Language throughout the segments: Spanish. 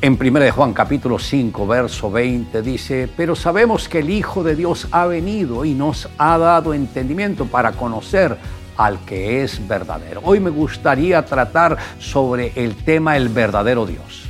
En 1 de Juan capítulo 5, verso 20 dice, pero sabemos que el Hijo de Dios ha venido y nos ha dado entendimiento para conocer al que es verdadero. Hoy me gustaría tratar sobre el tema el verdadero Dios.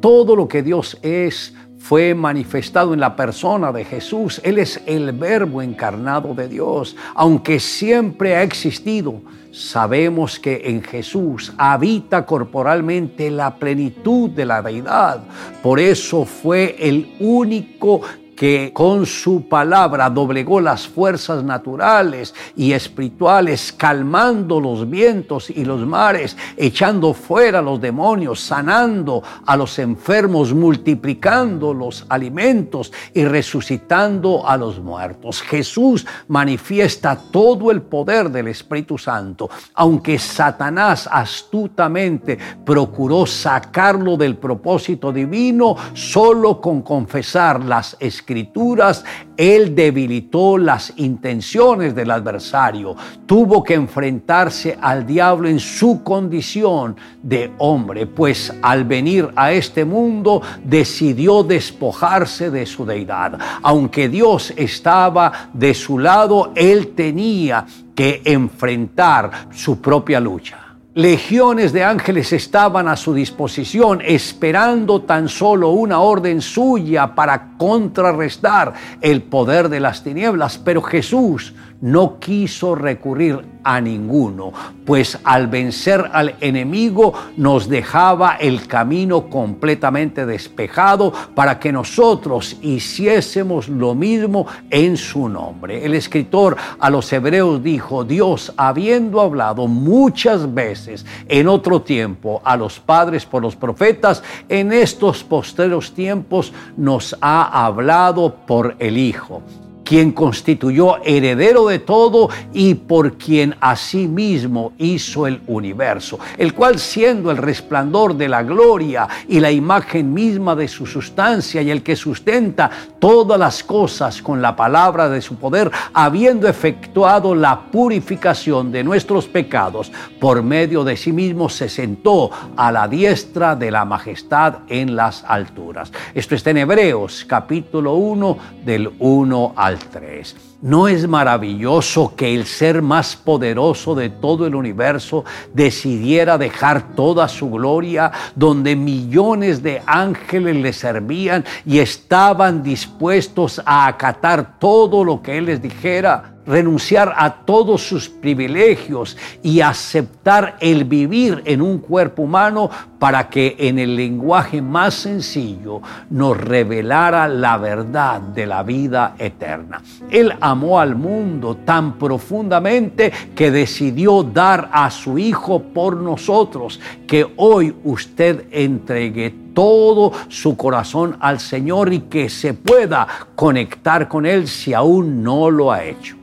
Todo lo que Dios es fue manifestado en la persona de Jesús. Él es el verbo encarnado de Dios. Aunque siempre ha existido, sabemos que en Jesús habita corporalmente la plenitud de la deidad. Por eso fue el único que con su palabra doblegó las fuerzas naturales y espirituales, calmando los vientos y los mares, echando fuera los demonios, sanando a los enfermos, multiplicando los alimentos y resucitando a los muertos. Jesús manifiesta todo el poder del Espíritu Santo, aunque Satanás astutamente procuró sacarlo del propósito divino solo con confesar las escrituras escrituras, él debilitó las intenciones del adversario. Tuvo que enfrentarse al diablo en su condición de hombre, pues al venir a este mundo decidió despojarse de su deidad. Aunque Dios estaba de su lado, él tenía que enfrentar su propia lucha. Legiones de ángeles estaban a su disposición esperando tan solo una orden suya para contrarrestar el poder de las tinieblas, pero Jesús no quiso recurrir a ninguno, pues al vencer al enemigo nos dejaba el camino completamente despejado para que nosotros hiciésemos lo mismo en su nombre. El escritor a los hebreos dijo, Dios habiendo hablado muchas veces en otro tiempo a los padres por los profetas, en estos posteros tiempos nos ha hablado por el Hijo quien constituyó heredero de todo y por quien asimismo hizo el universo, el cual siendo el resplandor de la gloria y la imagen misma de su sustancia y el que sustenta todas las cosas con la palabra de su poder, habiendo efectuado la purificación de nuestros pecados por medio de sí mismo, se sentó a la diestra de la majestad en las alturas. Esto está en Hebreos capítulo 1 del 1 al ¿No es maravilloso que el ser más poderoso de todo el universo decidiera dejar toda su gloria, donde millones de ángeles le servían y estaban dispuestos a acatar todo lo que Él les dijera? Renunciar a todos sus privilegios y aceptar el vivir en un cuerpo humano para que en el lenguaje más sencillo nos revelara la verdad de la vida eterna. Él amó al mundo tan profundamente que decidió dar a su Hijo por nosotros, que hoy usted entregue todo su corazón al Señor y que se pueda conectar con Él si aún no lo ha hecho.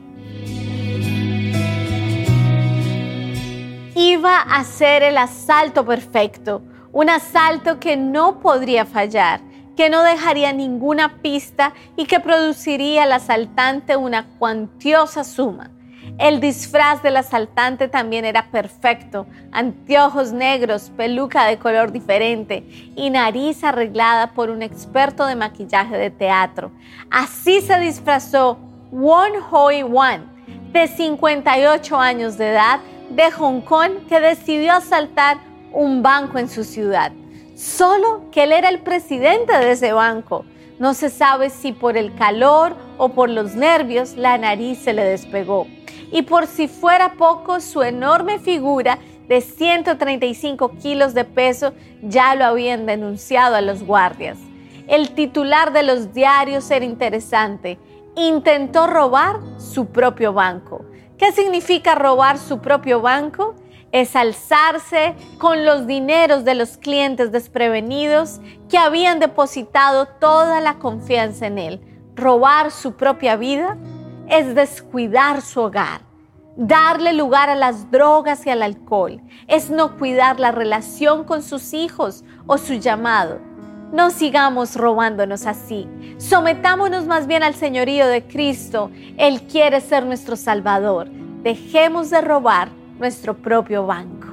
Iba a ser el asalto perfecto, un asalto que no podría fallar, que no dejaría ninguna pista y que produciría al asaltante una cuantiosa suma. El disfraz del asaltante también era perfecto, anteojos negros, peluca de color diferente y nariz arreglada por un experto de maquillaje de teatro. Así se disfrazó Won Hoi Wan, de 58 años de edad, de Hong Kong que decidió asaltar un banco en su ciudad. Solo que él era el presidente de ese banco. No se sabe si por el calor o por los nervios la nariz se le despegó. Y por si fuera poco, su enorme figura de 135 kilos de peso ya lo habían denunciado a los guardias. El titular de los diarios era interesante. Intentó robar su propio banco. ¿Qué significa robar su propio banco? Es alzarse con los dineros de los clientes desprevenidos que habían depositado toda la confianza en él. Robar su propia vida es descuidar su hogar, darle lugar a las drogas y al alcohol, es no cuidar la relación con sus hijos o su llamado no sigamos robándonos así. Sometámonos más bien al señorío de Cristo. Él quiere ser nuestro Salvador. Dejemos de robar nuestro propio banco.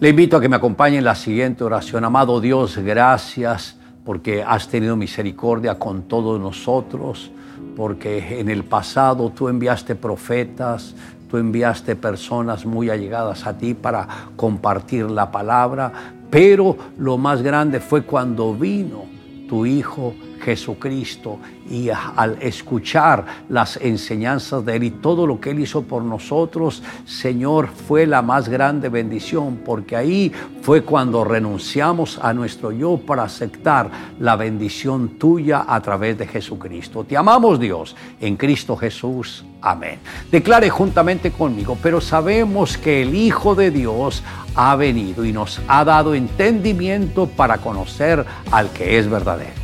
Le invito a que me acompañe en la siguiente oración. Amado Dios, gracias porque has tenido misericordia con todos nosotros, porque en el pasado tú enviaste profetas, tú enviaste personas muy allegadas a ti para compartir la palabra, pero lo más grande fue cuando vino tu Hijo Jesucristo y al escuchar las enseñanzas de Él y todo lo que Él hizo por nosotros, Señor, fue la más grande bendición, porque ahí fue cuando renunciamos a nuestro yo para aceptar la bendición tuya a través de Jesucristo. Te amamos Dios en Cristo Jesús. Amén. Declare juntamente conmigo, pero sabemos que el Hijo de Dios ha venido y nos ha dado entendimiento para conocer al que es verdadero.